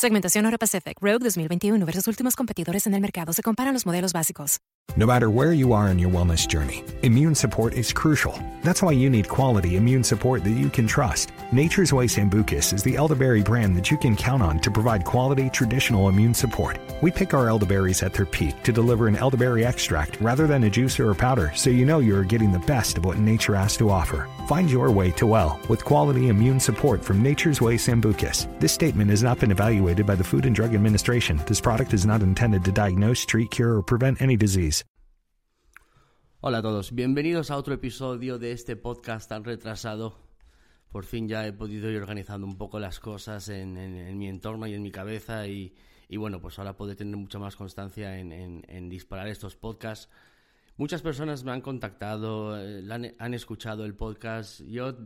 Segmentación Euro Pacific Rogue 2021 versus últimos competidores en el mercado. Se comparan los modelos básicos. No matter where you are in your wellness journey, immune support is crucial. That's why you need quality immune support that you can trust. Nature's Way Sambucus is the elderberry brand that you can count on to provide quality traditional immune support. We pick our elderberries at their peak to deliver an elderberry extract rather than a juice or a powder, so you know you're getting the best of what nature has to offer. Find your way to well with quality immune support from Nature's Way Sambucus. This statement has not been evaluated by the Food and Drug Administration. This product is not intended to diagnose, treat, cure, or prevent any disease. Hola a todos, bienvenidos a otro episodio de este podcast tan retrasado. Por fin ya he podido ir organizando un poco las cosas en, en- en mi entorno y en mi cabeza y, y bueno, pues ahora poder tener mucha más constancia en, en- disparar estos podcasts. Muchas personas me han contactado, eh, han, han escuchado el podcast. Yo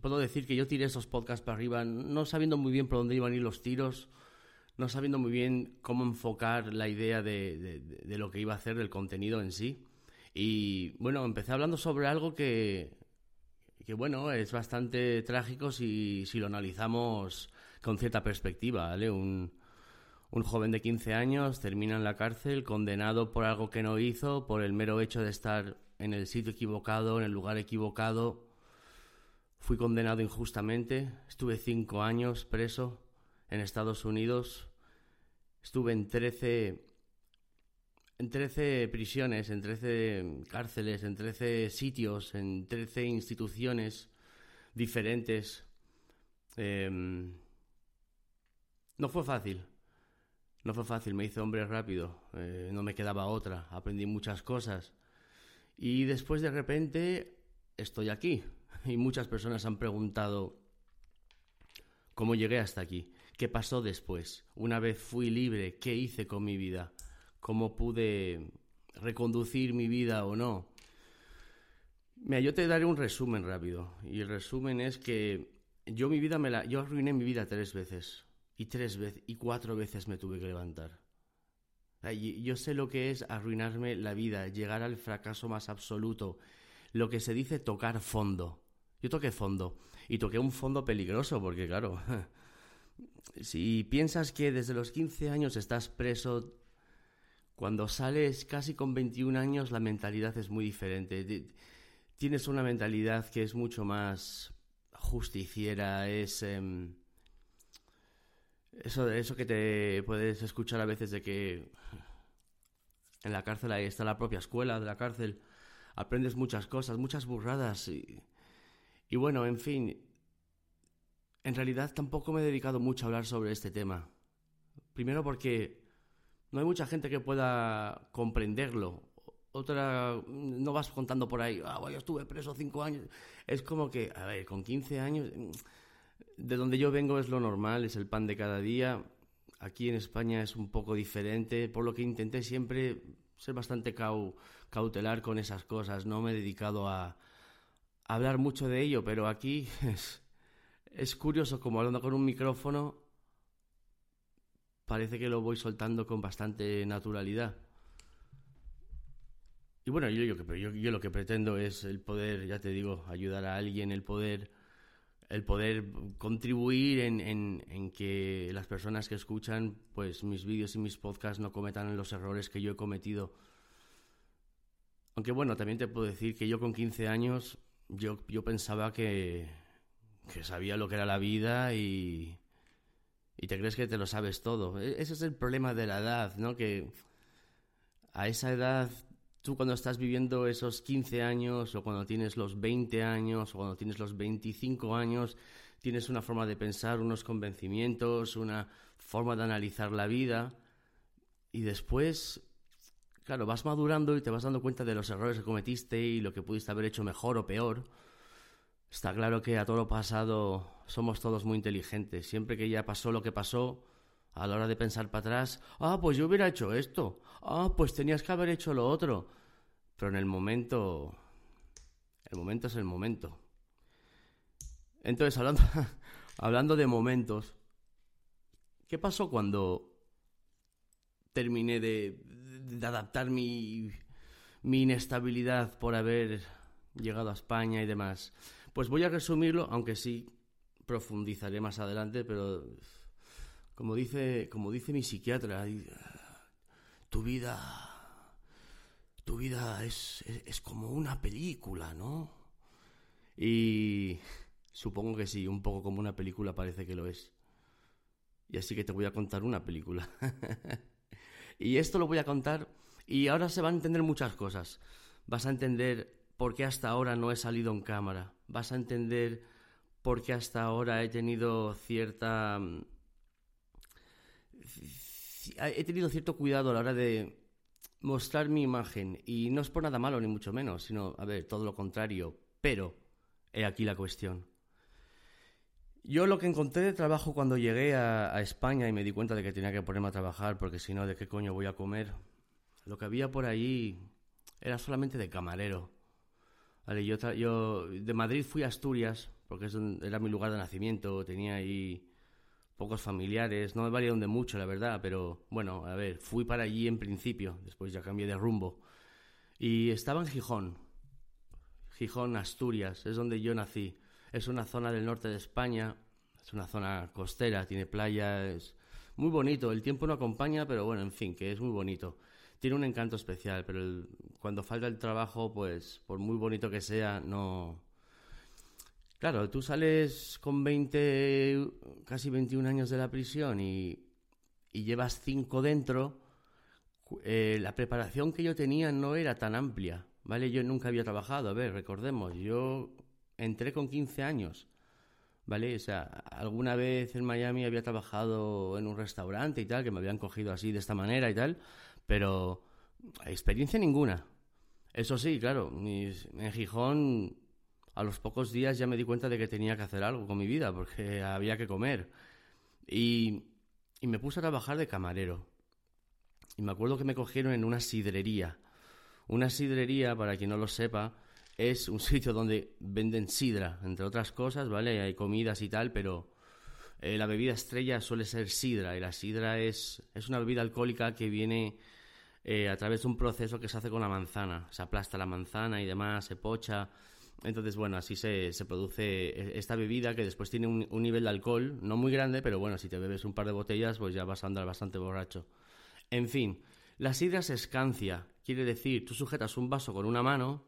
puedo decir que yo tiré esos podcasts para arriba no sabiendo muy bien por dónde iban a ir los tiros, no sabiendo muy bien cómo enfocar la idea de, de- lo que iba a hacer, del contenido en sí. Y bueno, empecé hablando sobre algo que, que bueno, es bastante trágico si, si lo analizamos con cierta perspectiva, ¿vale? Un, un joven de 15 años termina en la cárcel condenado por algo que no hizo, por el mero hecho de estar en el sitio equivocado, en el lugar equivocado. Fui condenado injustamente, estuve cinco años preso en Estados Unidos, estuve en 13 en 13 prisiones, en 13 cárceles, en 13 sitios, en 13 instituciones diferentes. Em, no fue fácil. No fue fácil, me hice hombre rápido. eh, no me quedaba otra. Aprendí muchas cosas. Y después de repente estoy aquí. Y muchas personas han preguntado cómo llegué hasta aquí. ¿Qué pasó después? Una vez fui libre, ¿qué hice con mi vida? ¿Cómo pude reconducir mi vida o no? Mira, yo te daré un resumen rápido. Y el resumen es que yo mi vida me la. Yo arruiné mi vida tres veces. Y tres veces. Y cuatro veces me tuve que levantar. Yo sé lo que es arruinarme la vida, llegar al fracaso más absoluto. Lo que se dice tocar fondo. Yo toqué fondo. Y toqué un fondo peligroso, porque claro. Si piensas que desde los 15 años estás preso, cuando sales casi con 21 años la mentalidad es muy diferente. Ti- Tienes una mentalidad que es mucho más justiciera, es... em, eso, eso que te puedes escuchar a veces de que en la cárcel ahí está la propia escuela de la cárcel, aprendes muchas cosas, muchas burradas y bueno, en fin, en realidad tampoco me he dedicado mucho a hablar sobre este tema. Primero porque no hay mucha gente que pueda comprenderlo. Otra, no vas contando por ahí, ah, yo estuve preso cinco años. Es como que, a ver, con 15 años, de donde yo vengo es lo normal, es el pan de cada día. Aquí en España es un poco diferente, por lo que intenté siempre ser bastante cautelar con esas cosas. No me he dedicado a, hablar mucho de ello, pero aquí es, es curioso, como hablando con un micrófono, parece que lo voy soltando con bastante naturalidad. Y bueno, yo, yo, yo, lo que pretendo es el poder, ya te digo, ayudar a alguien, el poder, el poder contribuir en, en, en que las personas que escuchan pues mis vídeos y mis podcasts no cometan los errores que yo he cometido. Aunque bueno, también te puedo decir que yo con 15 años yo, yo pensaba que, que sabía lo que era la vida y, y te crees que te lo sabes todo. E, ese es el problema de la edad, ¿no? Que a esa edad, tú cuando estás viviendo esos 15 años o cuando tienes los 20 años o cuando tienes los 25 años, tienes una forma de pensar, unos convencimientos, una forma de analizar la vida y después, claro, vas madurando y te vas dando cuenta de los errores que cometiste y lo que pudiste haber hecho mejor o peor. Está claro que a todo lo pasado somos todos muy inteligentes. Siempre que ya pasó lo que pasó, a la hora de pensar para atrás, ah, pues yo hubiera hecho esto, ah, pues tenías que haber hecho lo otro. Pero en el momento, el momento es el momento. Entonces, hablando, hablando de momentos, ¿qué pasó cuando terminé de, de adaptar mi, mi inestabilidad por haber llegado a España y demás? Pues voy a resumirlo, aunque sí profundizaré más adelante, pero como dice, como dice mi psiquiatra, tu vida, tu vida es, es, como una película, ¿no? Y supongo que sí, un poco como una película parece que lo es. Y así que te voy a contar una película. y esto lo voy a contar y ahora se van a entender muchas cosas. Vas a entender por qué hasta ahora no he salido en cámara. Vas a entender por qué hasta ahora he tenido cierta... Mm, he tenido cierto cuidado a la hora de mostrar mi imagen. Y no es por nada malo, ni mucho menos, sino, a ver, todo lo contrario. Pero, he aquí la cuestión. Yo lo que encontré de trabajo cuando llegué a, a, España y me di cuenta de que tenía que ponerme a trabajar porque si no, ¿de qué coño voy a comer? Lo que había por ahí era solamente de camarero. Yo, yo de Madrid fui a Asturias, porque era mi lugar de nacimiento, tenía ahí pocos familiares, no me valía de mucho, la verdad, pero bueno, a ver, fui para allí en principio, después ya cambié de rumbo. Y estaba en Gijón, Gijón, Asturias, es donde yo nací. Es una zona del norte de España, es una zona costera, tiene playas, muy bonito, el tiempo no acompaña, pero bueno, en fin, que es muy bonito tiene un encanto especial, pero cuando falta el trabajo, pues por muy bonito que sea, no... Claro, tú sales con 20, casi 21 años de la prisión y, y llevas 5 dentro, eh, la preparación que yo tenía no era tan amplia, ¿vale? Yo nunca había trabajado, a ver, recordemos, yo entré con 15 años, ¿vale? O sea, alguna vez en Miami había trabajado en un restaurante y tal, que me habían cogido así de esta manera y tal, pero experiencia ninguna. Eso sí, claro, en Gijón a los pocos días ya me di cuenta de que tenía que hacer algo con mi vida porque había que comer. Y, y me puse a trabajar de camarero. Y me acuerdo que me cogieron en una sidrería. Una sidrería, para quien no lo sepa, es un sitio donde venden sidra, entre otras cosas, ¿vale? Hay comidas y tal, pero eh, la bebida estrella suele ser sidra. Y la sidra es, es una bebida alcohólica que viene eh, a través de un proceso que se hace con la manzana. Se aplasta la manzana y demás, se pocha. Entonces, bueno, así se, se produce e, esta bebida que después tiene un, un, nivel de alcohol, no muy grande, pero bueno, si te bebes un par de botellas, pues ya vas a andar bastante borracho. En fin, la sidra se escancia, quiere decir, tú sujetas un vaso con una mano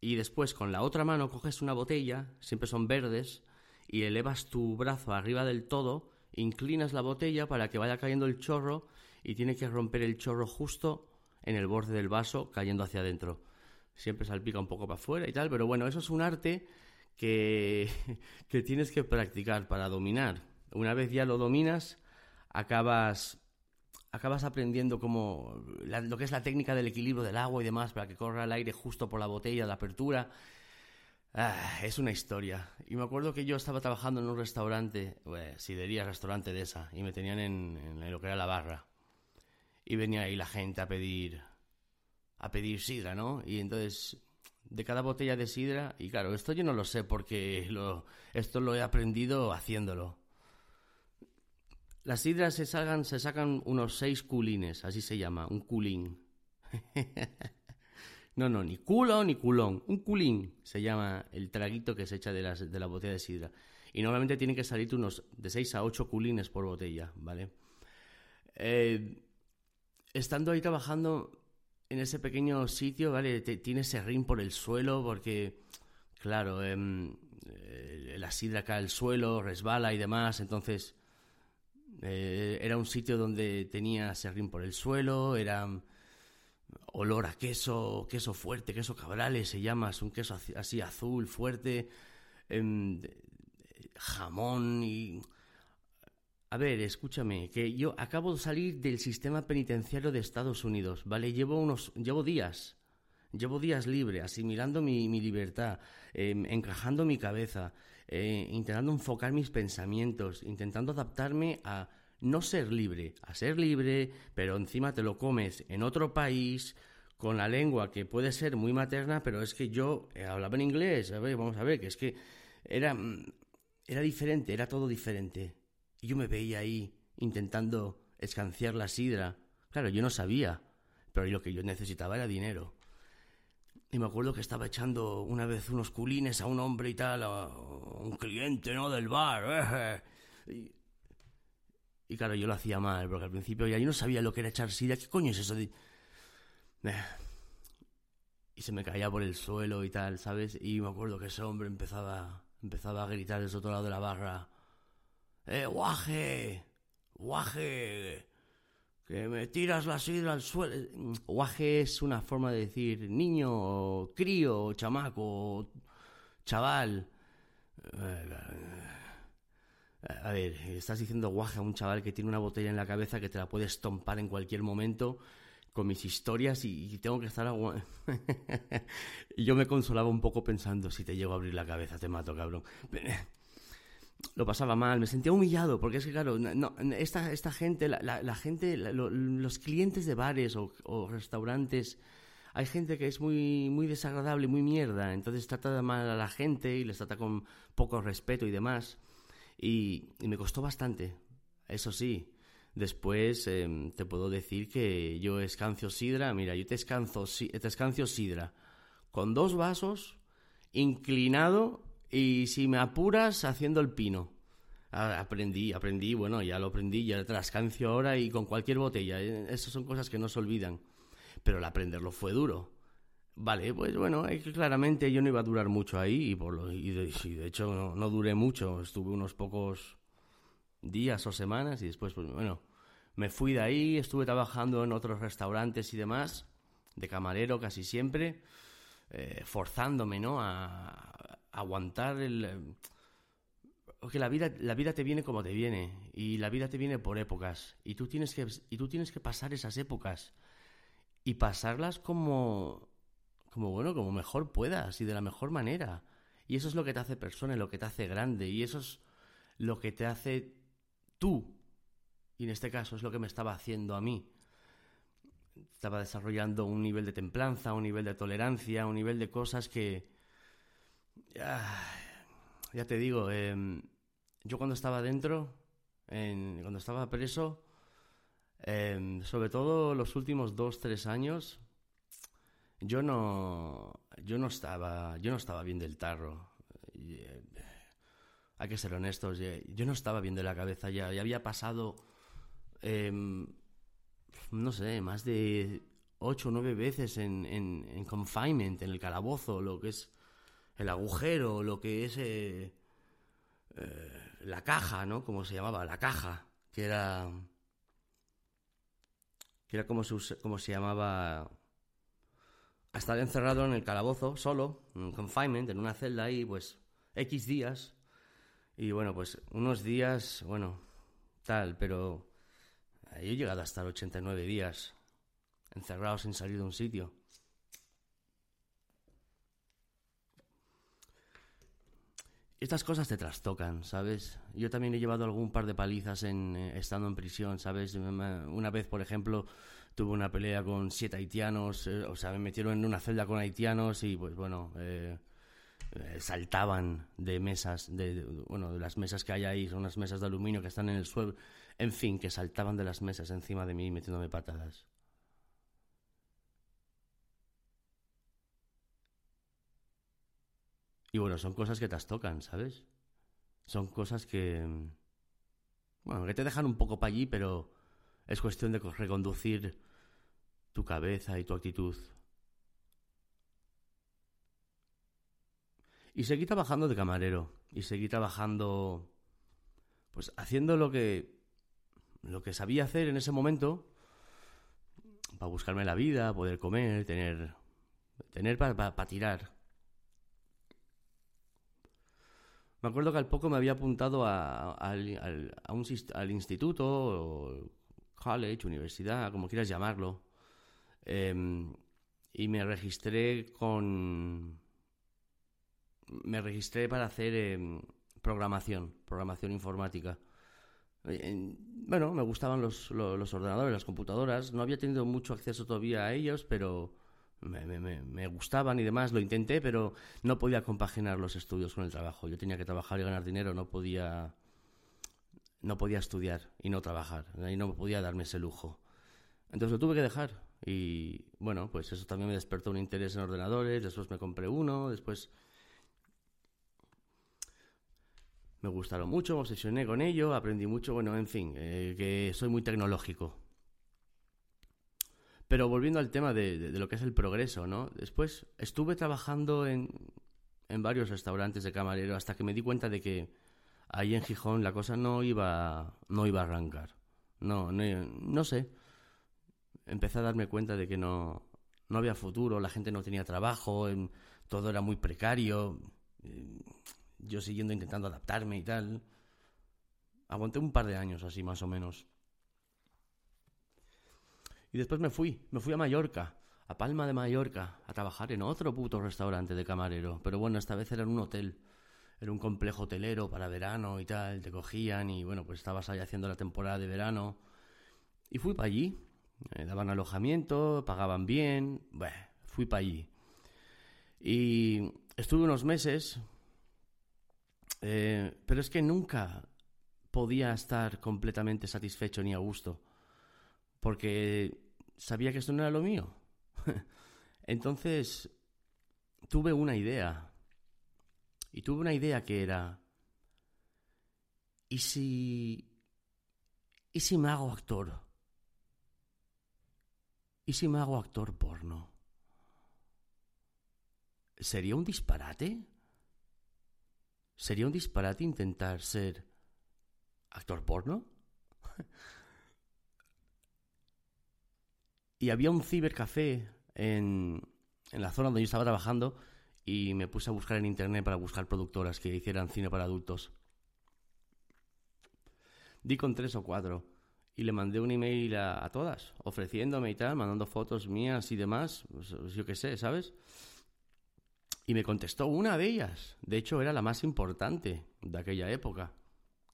y después con la otra mano coges una botella, siempre son verdes, y elevas tu brazo arriba del todo, inclinas la botella para que vaya cayendo el chorro y tiene que romper el chorro justo en el borde del vaso cayendo hacia adentro. Siempre salpica un poco para afuera y tal, pero bueno, eso es un arte que, que tienes que practicar para dominar. Una vez ya lo dominas, acabas, acabas aprendiendo como lo que es la técnica del equilibrio del agua y demás para que corra el aire justo por la botella, la apertura. Ah, es una historia. Y me acuerdo que yo estaba trabajando en un restaurante, pues, sidería, restaurante de esa, y me tenían en, en, lo que era la barra. Y venía ahí la gente a pedir, a pedir sidra, ¿no? Y entonces, de cada botella de sidra, y claro, esto yo no lo sé porque esto lo he aprendido haciéndolo. Las sidras se sacan, se sacan unos seis culines, así se llama, un culín. no, no, ni culo ni culón, un culín se llama el traguito que se echa de, de la botella de sidra. Y normalmente tienen que salir unos de seis a ocho culines por botella, ¿vale? Eh, estando ahí trabajando en ese pequeño sitio, ¿vale? Te, tiene serrín por el suelo porque, claro, em, eh, la sidra cae al suelo, resbala y demás, entonces eh, era un sitio donde tenía serrín por el suelo, era olor a queso, queso fuerte, queso cabrales se llama, es un queso así azul, fuerte, em, jamón y... A ver, escúchame, que yo acabo de salir del sistema penitenciario de Estados Unidos, ¿vale? Llevo unos, llevo días, llevo días libre, asimilando mi, mi libertad, em, encajando mi cabeza, eh, intentando enfocar mis pensamientos, intentando adaptarme a no ser libre, a ser libre, pero encima te lo comes en otro país, con la lengua que puede ser muy materna, pero es que yo eh, hablaba en inglés, a vamos a ver, que es que era, mm, era diferente, era todo diferente. Y yo me veía ahí intentando escanciar la sidra. Claro, yo no sabía, pero lo que yo necesitaba era dinero. Y me acuerdo que estaba echando una vez unos culines a un hombre y tal, a un cliente, ¿no? Del bar. Y, y claro, yo lo hacía mal, porque al principio ya yo no sabía lo que era echar sidra. ¿Qué coño es eso de...? Y se me caía por el suelo y tal, ¿sabes? Y me acuerdo que ese hombre empezaba, empezaba a gritar desde otro lado de la barra. ¡Eh, guaje! ¡Guaje! que me tiras la sidra al suelo. Guaje es una forma de decir niño, o crío, o chamaco, chaval. A ver, estás diciendo guaje a un chaval que tiene una botella en la cabeza que te la puede estompar en cualquier momento con mis historias y, tengo que estar y yo me consolaba un poco pensando, si te llego a abrir la cabeza te mato, cabrón lo pasaba mal, me sentía humillado, porque es que, claro, no, esta, esta gente, la, la, gente, los clientes de bares o, restaurantes, hay gente que es muy, muy desagradable, muy mierda, entonces trata mal a la gente y les trata con poco respeto y demás. Y, me costó bastante, eso sí. Después em, te puedo decir que yo escancio sidra, mira, yo te, escanzo, te escancio sidra con dos vasos, inclinado y si me apuras, haciendo el pino. Aprendí, aprendí, bueno, ya lo aprendí, ya te las cancio ahora y con cualquier botella. ¿eh? Esas son cosas que no se olvidan. Pero el aprenderlo fue duro. Vale, pues bueno, claramente yo no iba a durar mucho ahí y, por lo, y, de, hecho no, no, duré mucho. Estuve unos pocos días o semanas y después, pues bueno, me fui de ahí, estuve trabajando en otros restaurantes y demás, de camarero casi siempre, eh, forzándome, ¿no? A, aguantar el... Porque la vida, la vida te viene como te viene y la vida te viene por épocas y tú tienes que, y tú tienes que pasar esas épocas y pasarlas como, como bueno, como mejor puedas y de la mejor manera. Y eso es lo que te hace persona, lo que te hace grande y eso es lo que te hace tú. Y en este caso es lo que me estaba haciendo a mí. Estaba desarrollando un nivel de templanza, un nivel de tolerancia, un nivel de cosas que, ya te digo, em, yo cuando estaba dentro, cuando estaba preso, em, sobre todo los últimos dos, tres años, yo no, yo no estaba, yo no estaba bien del tarro. Eh, hay que ser honestos, yo no estaba bien de la cabeza ya, ya había pasado, em, no sé, más de ocho o nueve veces en, en, en confinement, en el calabozo, lo que es el agujero, lo que es eh, eh, la caja, ¿no? Como se llamaba, la caja, que era que era como se, como se llamaba estar encerrado en el calabozo solo, en confinement, en una celda ahí, pues X días. Y bueno, pues unos días, bueno, tal, pero yo he llegado a estar 89 días encerrado sin salir de un sitio. Estas cosas te trastocan, ¿sabes? Yo también he llevado algún par de palizas en, eh, estando en prisión, ¿sabes? Una vez, por ejemplo, tuve una pelea con siete haitianos, eh, o sea, me metieron en una celda con haitianos y, pues bueno, eh, saltaban de mesas, de, bueno, de las mesas que hay ahí, son unas mesas de aluminio que están en el suelo, en fin, que saltaban de las mesas encima de mí metiéndome patadas. Y bueno, son cosas que te tocan, ¿sabes? Son cosas que... Bueno, que te dejan un poco para allí, pero es cuestión de reconducir tu cabeza y tu actitud. Y seguí trabajando de camarero. Y seguí trabajando... Pues haciendo lo que... Lo que sabía hacer en ese momento. Para buscarme la vida, poder comer, tener... Tener para tirar. Me acuerdo que al poco me había apuntado a, un, al instituto, o college, universidad, como quieras llamarlo, em, y me registré con... Me registré para hacer em, programación, programación informática. Bueno, me gustaban los, los ordenadores, las computadoras. No había tenido mucho acceso todavía a ellos, pero me, me, gustaban y demás, lo intenté, pero no podía compaginar los estudios con el trabajo. Yo tenía que trabajar y ganar dinero, no podía, no podía estudiar y no trabajar, y no podía darme ese lujo. Entonces lo tuve que dejar y bueno, pues eso también me despertó un interés en ordenadores, después me compré uno, después me gustaron mucho, me obsesioné con ello, aprendí mucho, bueno, en fin, eh, que soy muy tecnológico. Pero volviendo al tema de, lo que es el progreso, ¿no? Después estuve trabajando en, en varios restaurantes de camarero hasta que me di cuenta de que ahí en Gijón la cosa no iba, no iba a arrancar. No, no, no sé. Empecé a darme cuenta de que no, no había futuro, la gente no tenía trabajo, todo era muy precario. Yo siguiendo intentando adaptarme y tal. Aguanté un par de años así, más o menos. Y después me fui, me fui a Mallorca, a Palma de Mallorca, a trabajar en otro puto restaurante de camarero. Pero bueno, esta vez era en un hotel. Era un complejo hotelero para verano y tal, te cogían y bueno, pues estabas ahí haciendo la temporada de verano. Y fui para allí, me daban alojamiento, pagaban bien, bueno, fui para allí. Y estuve unos meses, eh, pero es que nunca podía estar completamente satisfecho ni a gusto porque sabía que esto no era lo mío. Entonces, tuve una idea. Y tuve una idea que era, ¿y si... ¿Y si me hago actor? ¿Y si me hago actor porno? ¿Sería un disparate? ¿Sería un disparate intentar ser actor porno? Y había un cibercafé en, en la zona donde yo estaba trabajando y me puse a buscar en internet para buscar productoras que hicieran cine para adultos. Di con tres o cuatro y le mandé un email a, todas, ofreciéndome y tal, mandando fotos mías y demás, pues, pues yo qué sé, ¿sabes? Y me contestó una de ellas, de hecho era la más importante de aquella época.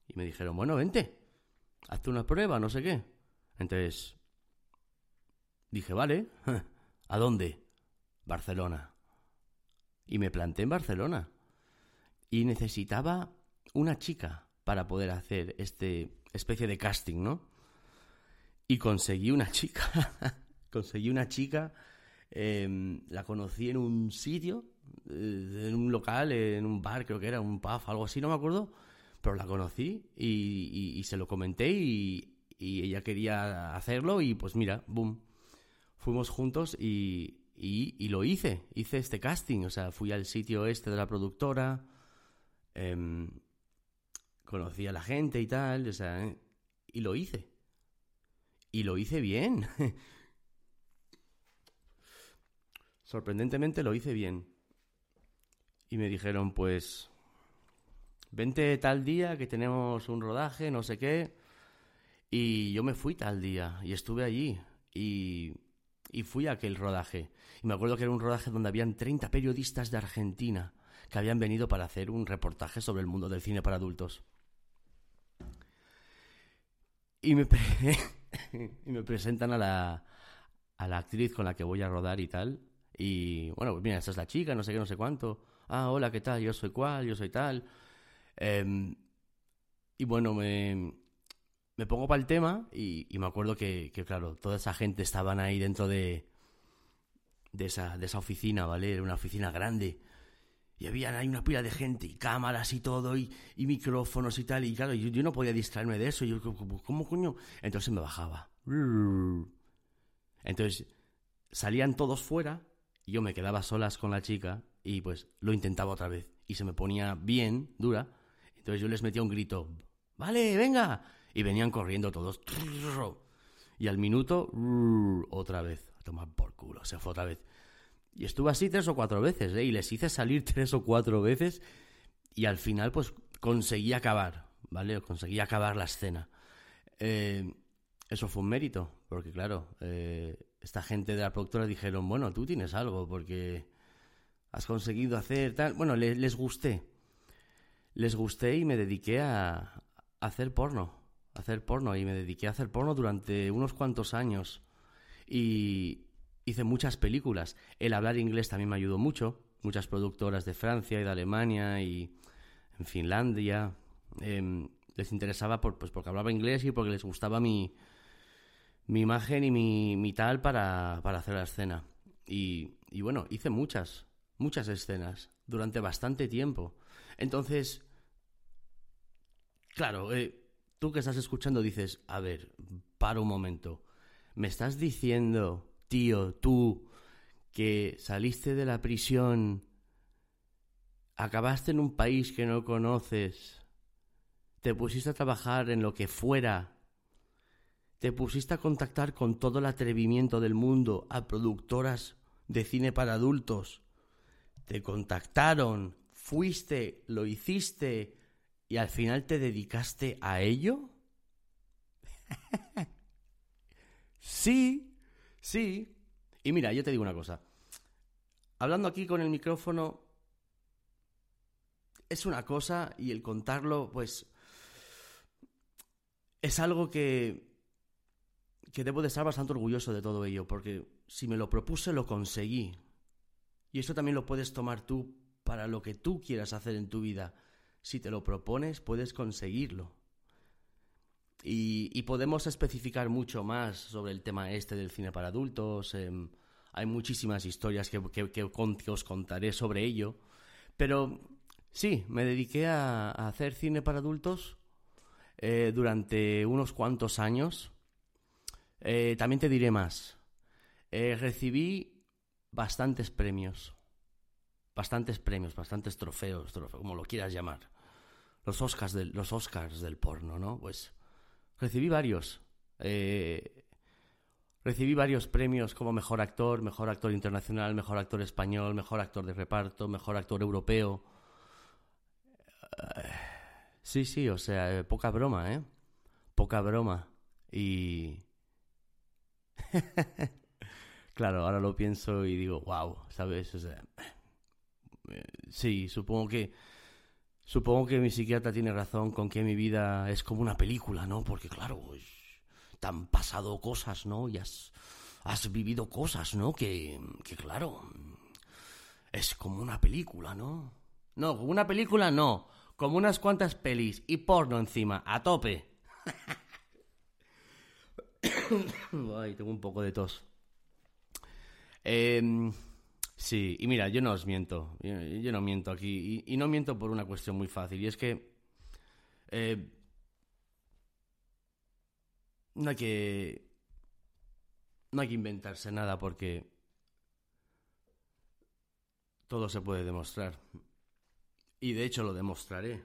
Y me dijeron, bueno, vente, hazte una prueba, no sé qué. Entonces Dije, vale, ¿a dónde? Barcelona. Y me planté en Barcelona. Y necesitaba una chica para poder hacer este especie de casting, ¿no? Y conseguí una chica. conseguí una chica. Em, la conocí en un sitio, eh, en un local, en un bar, creo que era, un pub, algo así, no me acuerdo. Pero la conocí y, se lo comenté y, ella quería hacerlo y pues mira, boom fuimos juntos y, y, lo hice, hice este casting, o sea, fui al sitio este de la productora, em, conocí a la gente y tal, o sea, y lo hice. Y lo hice bien. Sorprendentemente lo hice bien. Y me dijeron, pues, vente tal día que tenemos un rodaje, no sé qué. Y yo me fui tal día y estuve allí y, y fui a aquel rodaje. Y me acuerdo que era un rodaje donde habían 30 periodistas de Argentina que habían venido para hacer un reportaje sobre el mundo del cine para adultos. Y me, y me presentan a la, a la actriz con la que voy a rodar y tal. Y bueno, pues mira, esta es la chica, no sé qué, no sé cuánto. Ah, hola, ¿qué tal? Yo soy cual, yo soy tal. Em, y bueno, me, me pongo para el tema y, me acuerdo que, que, claro, toda esa gente estaban ahí dentro de, de, esa, de esa oficina, ¿vale? Era una oficina grande. Y había ahí una pila de gente y cámaras y todo y, y micrófonos y tal. Y claro, yo, no podía distraerme de eso. Yo, ¿cómo coño? Entonces me bajaba. Entonces salían todos fuera y yo me quedaba solas con la chica y pues lo intentaba otra vez. Y se me ponía bien, dura. Entonces yo les metía un grito. Vale, venga. Y venían corriendo todos. Y al minuto, otra vez. A tomar por culo. Se fue otra vez. Y estuve así tres o cuatro veces, ¿eh? Y les hice salir tres o cuatro veces y al final pues conseguí acabar, ¿vale? Conseguí acabar la escena. Eh, eso fue un mérito, porque claro, eh, esta gente de la productora dijeron, bueno, tú tienes algo, porque has conseguido hacer tal... Bueno, les, gusté. Les gusté y me dediqué a, hacer porno. Hacer porno. Y me dediqué a hacer porno durante unos cuantos años. Y, hice muchas películas. El hablar inglés también me ayudó mucho. Muchas productoras de Francia y de Alemania y en Finlandia em, les interesaba por, pues porque hablaba inglés y porque les gustaba mi, mi imagen y mi, mi tal para, para, hacer la escena. Y, y bueno, hice muchas, muchas escenas durante bastante tiempo. Entonces, claro, eh, tú que estás escuchando dices, a ver, para un momento, ¿me estás diciendo tío, tú, que saliste de la prisión, acabaste en un país que no conoces, te pusiste a trabajar en lo que fuera, te pusiste a contactar con todo el atrevimiento del mundo a productoras de cine para adultos, te contactaron, fuiste, lo hiciste y al final te dedicaste a ello? sí, Sí. Y mira, yo te digo una cosa. Hablando aquí con el micrófono es una cosa y el contarlo, pues, es algo que, que debo de estar bastante orgulloso de todo ello, porque si me lo propuse, lo conseguí. Y eso también lo puedes tomar tú para lo que tú quieras hacer en tu vida. Si te lo propones, puedes conseguirlo. Y, podemos especificar mucho más sobre el tema este del cine para adultos. Em, hay muchísimas historias que, os contaré sobre ello. Pero sí, me dediqué a, hacer cine para adultos eh, durante unos cuantos años. Eh, también te diré más. Eh, recibí bastantes premios. Bastantes premios, bastantes trofeos, como lo quieras llamar. Los Oscars del, los Oscars del porno, ¿no? Pues recibí varios. Eh, recibí varios premios como mejor actor, mejor actor internacional, mejor actor español, mejor actor de reparto, mejor actor europeo. Eh, sí, sí, o sea, eh, poca broma, ¿eh? Poca broma. Y... claro, ahora lo pienso y digo, wow, ¿sabes? O sea, sí, supongo que Supongo que mi psiquiatra tiene razón con que mi vida es como una película, ¿no? Porque claro, pues, te han pasado cosas, ¿no? Y has, vivido cosas, ¿no? Que, que claro, es como una película, ¿no? No, como una película no, como unas cuantas pelis y porno encima, a tope. Ay, tengo un poco de tos. Eh, Sí, y mira, yo no os miento, yo, no miento aquí, y, no miento por una cuestión muy fácil, y es que eh, no hay que no hay que inventarse nada porque todo se puede demostrar. Y de hecho lo demostraré.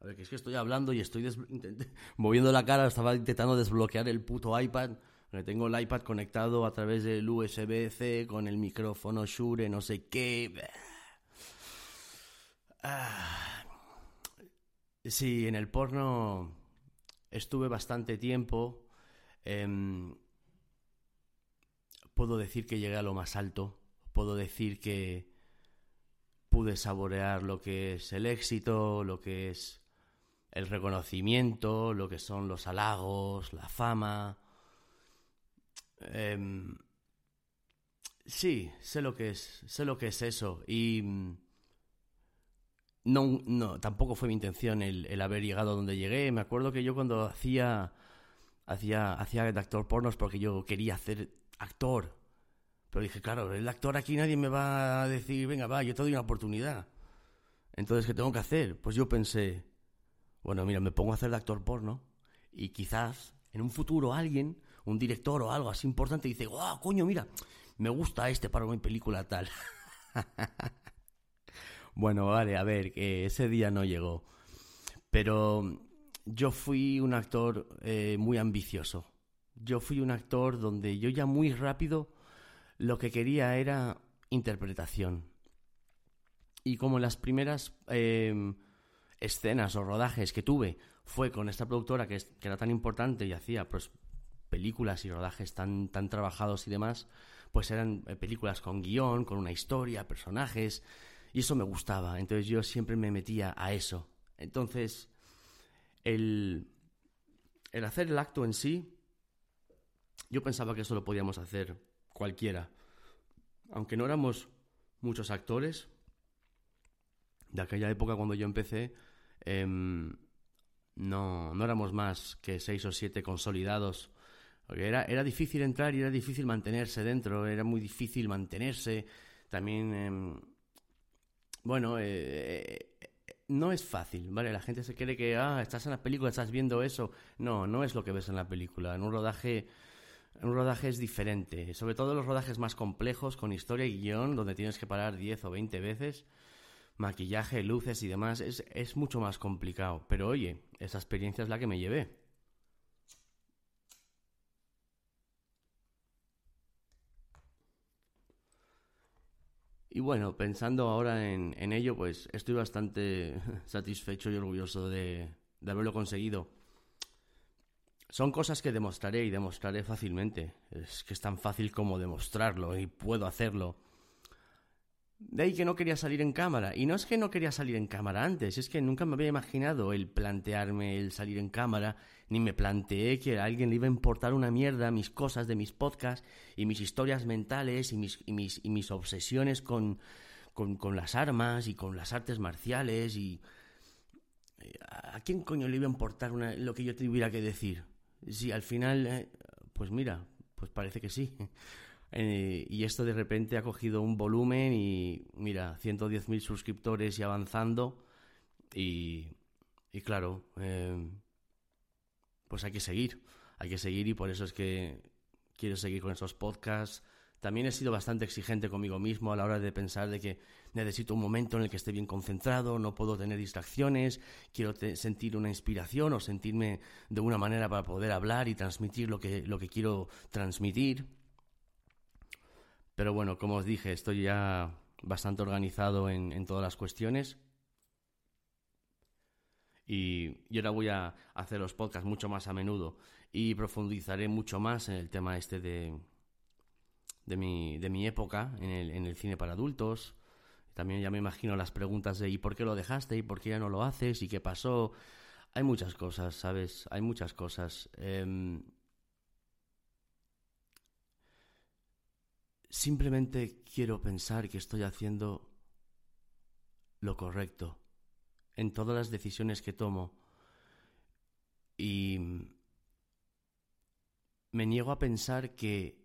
A ver, que es que estoy hablando y estoy moviendo la cara, estaba intentando desbloquear el puto iPad tengo el iPad conectado a través del USB-C con el micrófono Shure, no sé qué. Ah. Sí, en el porno estuve bastante tiempo. Em, puedo decir que llegué a lo más alto. Puedo decir que pude saborear lo que es el éxito, lo que es el reconocimiento, lo que son los halagos, la fama. Em, sí, sé lo que es, sé lo que es eso y mm, no, no, tampoco fue mi intención el, haber llegado donde llegué. Me acuerdo que yo cuando hacía, hacía, hacía de actor pornos porque yo quería hacer actor. Pero dije, claro, el actor aquí nadie me va a decir, venga, va, yo te doy una oportunidad. Entonces, ¿qué tengo que hacer? Pues yo pensé, bueno, mira, me pongo a hacer de actor porno y quizás en un futuro alguien, un director o algo así importante, dice, ¡guau, coño, mira! Me gusta este para mi película tal. Bueno, vale, a ver, que ese día no llegó. Pero yo fui un actor eh, muy ambicioso. Yo fui un actor donde yo ya muy rápido lo que quería era interpretación. Y como las primeras em, escenas o rodajes que tuve fue con esta productora que, que era tan importante y hacía pues, películas y rodajes tan, tan trabajados y demás, pues eran eh, películas con guion, con una historia, personajes, y eso me gustaba, entonces yo siempre me metía a eso. Entonces, el, el hacer el acto en sí, yo pensaba que eso lo podíamos hacer cualquiera. Aunque no éramos muchos actores, de aquella época cuando yo empecé, em, no, no éramos más que seis o siete consolidados. Porque era, era difícil entrar y era difícil mantenerse dentro, era muy difícil mantenerse. También em, bueno, eh, no es fácil, ¿vale? La gente se cree que, ah, estás en la película, estás viendo eso. No, no es lo que ves en la película. En un rodaje, en un rodaje es diferente. Sobre todo los rodajes más complejos, con historia y guion, donde tienes que parar 10 o 20 veces, maquillaje, luces y demás, es, es mucho más complicado. Pero oye, esa experiencia es la que me llevé. Y bueno, pensando ahora en, ello, pues estoy bastante satisfecho y orgulloso de, de haberlo conseguido. Son cosas que demostraré y demostraré fácilmente. Es que es tan fácil como demostrarlo y puedo hacerlo. De ahí que no quería salir en cámara. Y no es que no quería salir en cámara antes, es que nunca me había imaginado el plantearme el salir en cámara, ni me planteé que a alguien le iba a importar una mierda mis cosas de mis podcasts y mis historias mentales y mis, y mis, y mis obsesiones con, con, con las armas y con las artes marciales y... Eh, ¿A quién coño le iba a importar lo que yo tuviera que decir? Si al final, eh, pues mira, pues parece que sí. Eh, y esto de repente ha cogido un volumen y mira, 110.000 suscriptores y avanzando. Y, claro, eh, pues hay que seguir, hay que seguir y por eso es que quiero seguir con estos podcasts. También he sido bastante exigente conmigo mismo a la hora de pensar de que necesito un momento en el que esté bien concentrado, no puedo tener distracciones, quiero sentir una inspiración o sentirme de una manera para poder hablar y transmitir lo que, lo que quiero transmitir. Pero bueno, como os dije, estoy ya bastante organizado en, todas las cuestiones. Y, ahora voy a hacer los podcasts mucho más a menudo y profundizaré mucho más en el tema este de, de, mi, de mi época en el, en el cine para adultos. También ya me imagino las preguntas de ¿y por qué lo dejaste? ¿y por qué ya no lo haces? ¿y qué pasó? Hay muchas cosas, ¿sabes? Hay muchas cosas. Em, Simplemente quiero pensar que estoy haciendo lo correcto en todas las decisiones que tomo y me niego a pensar que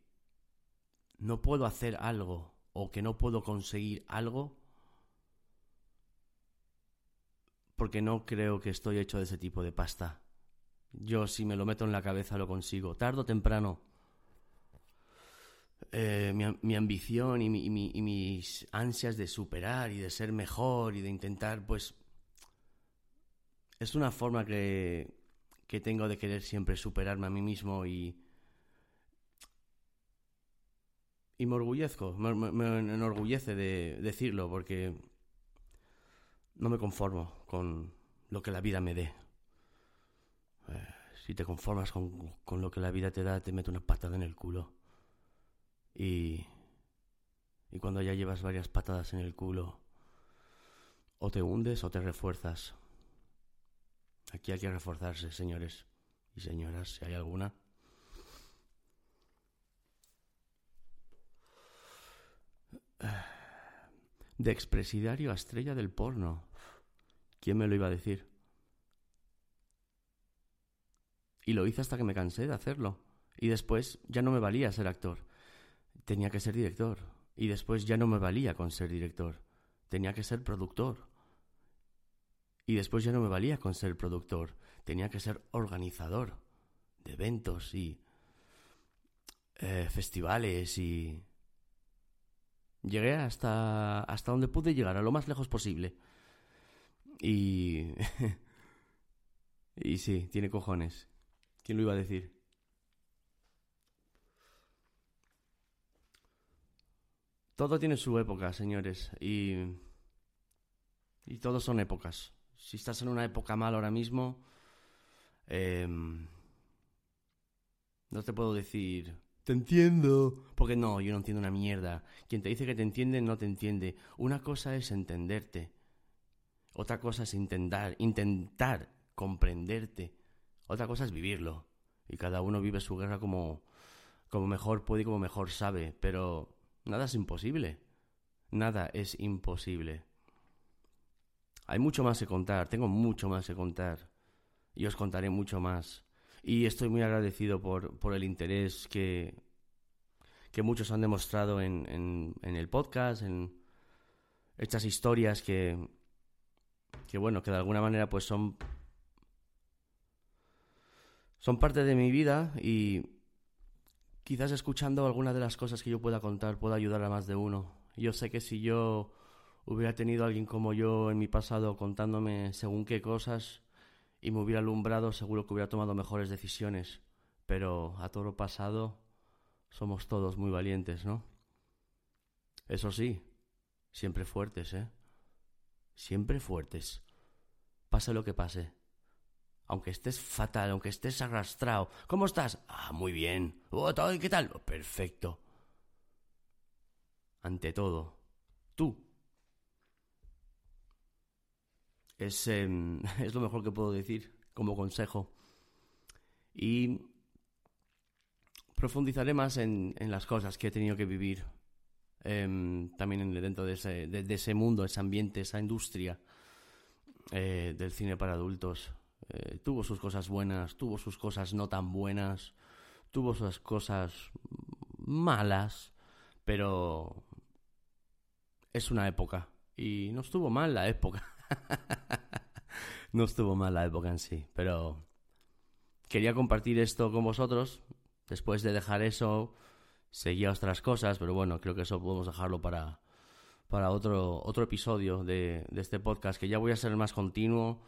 no puedo hacer algo o que no puedo conseguir algo porque no creo que estoy hecho de ese tipo de pasta. Yo si me lo meto en la cabeza lo consigo, tarde o temprano. Eh, mi, ambición y, mis ansias de superar y de ser mejor y de intentar, pues, es una forma que, que tengo de querer siempre superarme a mí mismo y, y me orgullezco, me, enorgullece de decirlo porque no me conformo con lo que la vida me dé. Eh, Si te conformas con, con lo que la vida te da, te mete una patada en el culo. Y, y cuando ya llevas varias patadas en el culo, o te hundes o te refuerzas. Aquí hay que reforzarse, señores y señoras, si hay alguna. De expresidario a estrella del porno. ¿Quién me lo iba a decir? Y lo hice hasta que me cansé de hacerlo. Y después ya no me valía ser actor. Tenía que ser director. Y después ya no me valía con ser director. Tenía que ser productor. Y después ya no me valía con ser productor. Tenía que ser organizador de eventos y eh, festivales y... Llegué hasta, hasta donde pude llegar, a lo más lejos posible. Y... y sí, tiene cojones. ¿Quién lo iba a decir? Todo tiene su época, señores, y... Y todos son épocas. Si estás en una época mal ahora mismo, em, no te puedo decir, te entiendo, porque no, yo no entiendo una mierda. Quien te dice que te entiende no te entiende. Una cosa es entenderte, otra cosa es intentar, intentar comprenderte, otra cosa es vivirlo. Y cada uno vive su guerra como, como mejor puede y como mejor sabe, pero nada es imposible. Nada es imposible. Hay mucho más que contar, tengo mucho más que contar. Y os contaré mucho más. Y estoy muy agradecido por, por el interés que, que muchos han demostrado en, en, el podcast, en estas historias que, que, bueno, que de alguna manera pues son, son parte de mi vida y quizás escuchando algunas de las cosas que yo pueda contar pueda ayudar a más de uno. Yo sé que si yo hubiera tenido alguien como yo en mi pasado contándome según qué cosas y me hubiera alumbrado, seguro que hubiera tomado mejores decisiones. Pero a todo pasado somos todos muy valientes, ¿no? Eso sí, siempre fuertes, ¿eh? Siempre fuertes. Pase lo que pase. Aunque estés fatal, aunque estés arrastrado. ¿Cómo estás? Ah, muy bien. Oh, ¿Qué tal? perfecto. Ante todo, tú Es, em, es lo mejor que puedo decir como consejo. Y profundizaré más en, en las cosas que he tenido que vivir. Em, también dentro de ese, de, ese, mundo, ese ambiente, esa industria eh, del cine para adultos. Eh, tuvo sus cosas buenas, tuvo sus cosas no tan buenas, tuvo sus cosas malas, pero es una época. Y no estuvo mal la época. no estuvo mal la época en sí, pero quería compartir esto con vosotros. Después de dejar eso, seguía otras cosas, pero bueno, creo que eso podemos dejarlo para, para otro, otro episodio de, de este podcast, que ya voy a ser más continuo,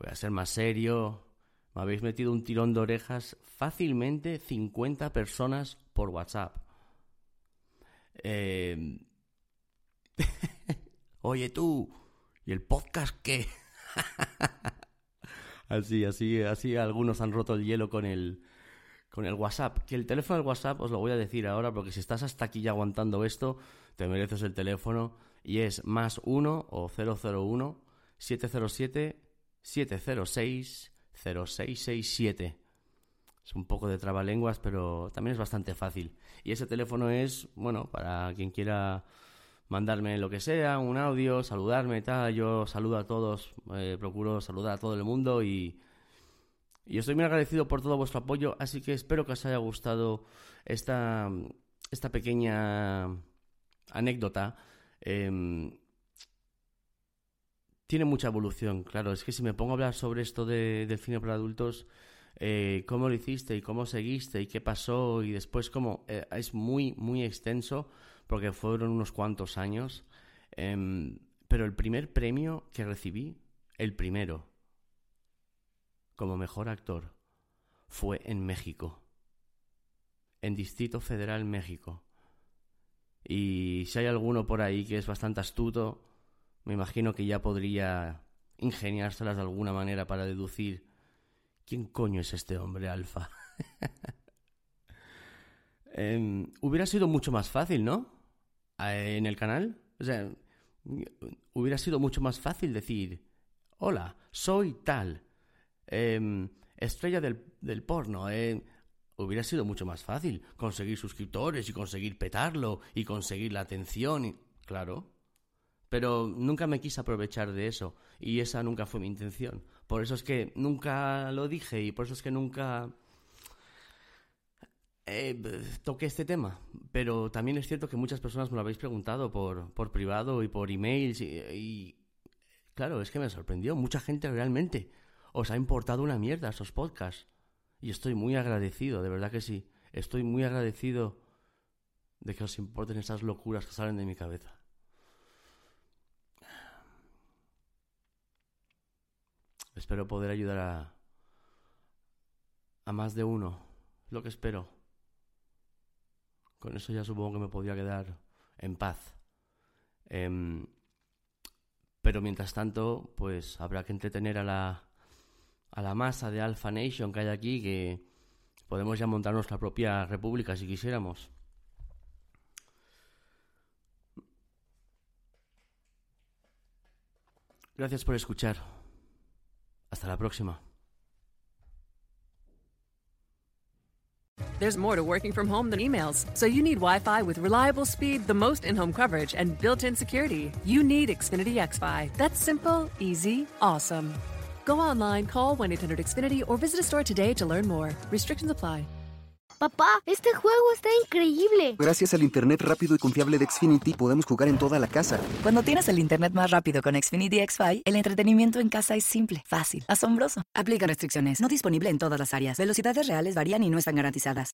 voy a ser más serio. Me habéis metido un tirón de orejas fácilmente 50 personas por WhatsApp. Eh... Oye tú, ¿Y el podcast qué? así, así, así algunos han roto el hielo con el, con el WhatsApp. Que el teléfono del WhatsApp os lo voy a decir ahora porque si estás hasta aquí ya aguantando esto, te mereces el teléfono y es más 1 o 001 707 706 0667. Es un poco de trabalenguas, pero también es bastante fácil. Y ese teléfono es, bueno, para quien quiera mandarme lo que sea, un audio, saludarme, tal. Yo saludo a todos, eh, procuro saludar a todo el mundo y, y estoy muy agradecido por todo vuestro apoyo. Así que espero que os haya gustado esta, esta pequeña anécdota. Em, tiene mucha evolución, claro. Es que si me pongo a hablar sobre esto de, del cine para adultos, eh, cómo lo hiciste y cómo seguiste y qué pasó y después cómo eh, es muy, muy extenso porque fueron unos cuantos años. Em, pero el primer premio que recibí, el primero, como mejor actor, fue en México, en Distrito Federal México. Y si hay alguno por ahí que es bastante astuto, me imagino que ya podría ingeniárselas de alguna manera para deducir ¿quién coño es este hombre, Alfa? Em, hubiera sido mucho más fácil, ¿no? En el canal. O sea, hubiera sido mucho más fácil decir, hola, soy tal, em, estrella del, del porno. Eh, hubiera sido mucho más fácil conseguir suscriptores y conseguir petarlo y conseguir la atención. Y... Claro. Pero nunca me quise aprovechar de eso y esa nunca fue mi intención. Por eso es que nunca lo dije y por eso es que nunca eh, toqué este tema. Pero también es cierto que muchas personas me lo habéis preguntado por, por privado y por emails y, claro, es que me sorprendió. Mucha gente realmente os ha importado una mierda esos podcasts. Y estoy muy agradecido, de verdad que sí. Estoy muy agradecido de que os importen esas locuras que salen de mi cabeza. Espero poder ayudar a, más de uno. Lo que espero. Con eso ya supongo que me podría quedar en paz. Em, pero mientras tanto, pues habrá que entretener a la, a la masa de Alpha Nation que hay aquí, que podemos ya montar nuestra propia república si quisiéramos. Gracias por escuchar. Hasta la próxima. There's more to working from home than emails, so you need Wi-Fi with reliable speed, the most in-home coverage, and built-in security. You need Xfinity XFi. That's simple, easy, awesome. Go online, call 1-800-XFINITY or visit a store today to learn more. Restrictions apply. Papá, este juego está increíble. Gracias al internet rápido y confiable de Xfinity podemos jugar en toda la casa. Cuando tienes el internet más rápido con Xfinity XFi, el entretenimiento en casa es simple, fácil, asombroso. Aplica restricciones. No disponible en todas las áreas. Velocidades reales varían y no están garantizadas.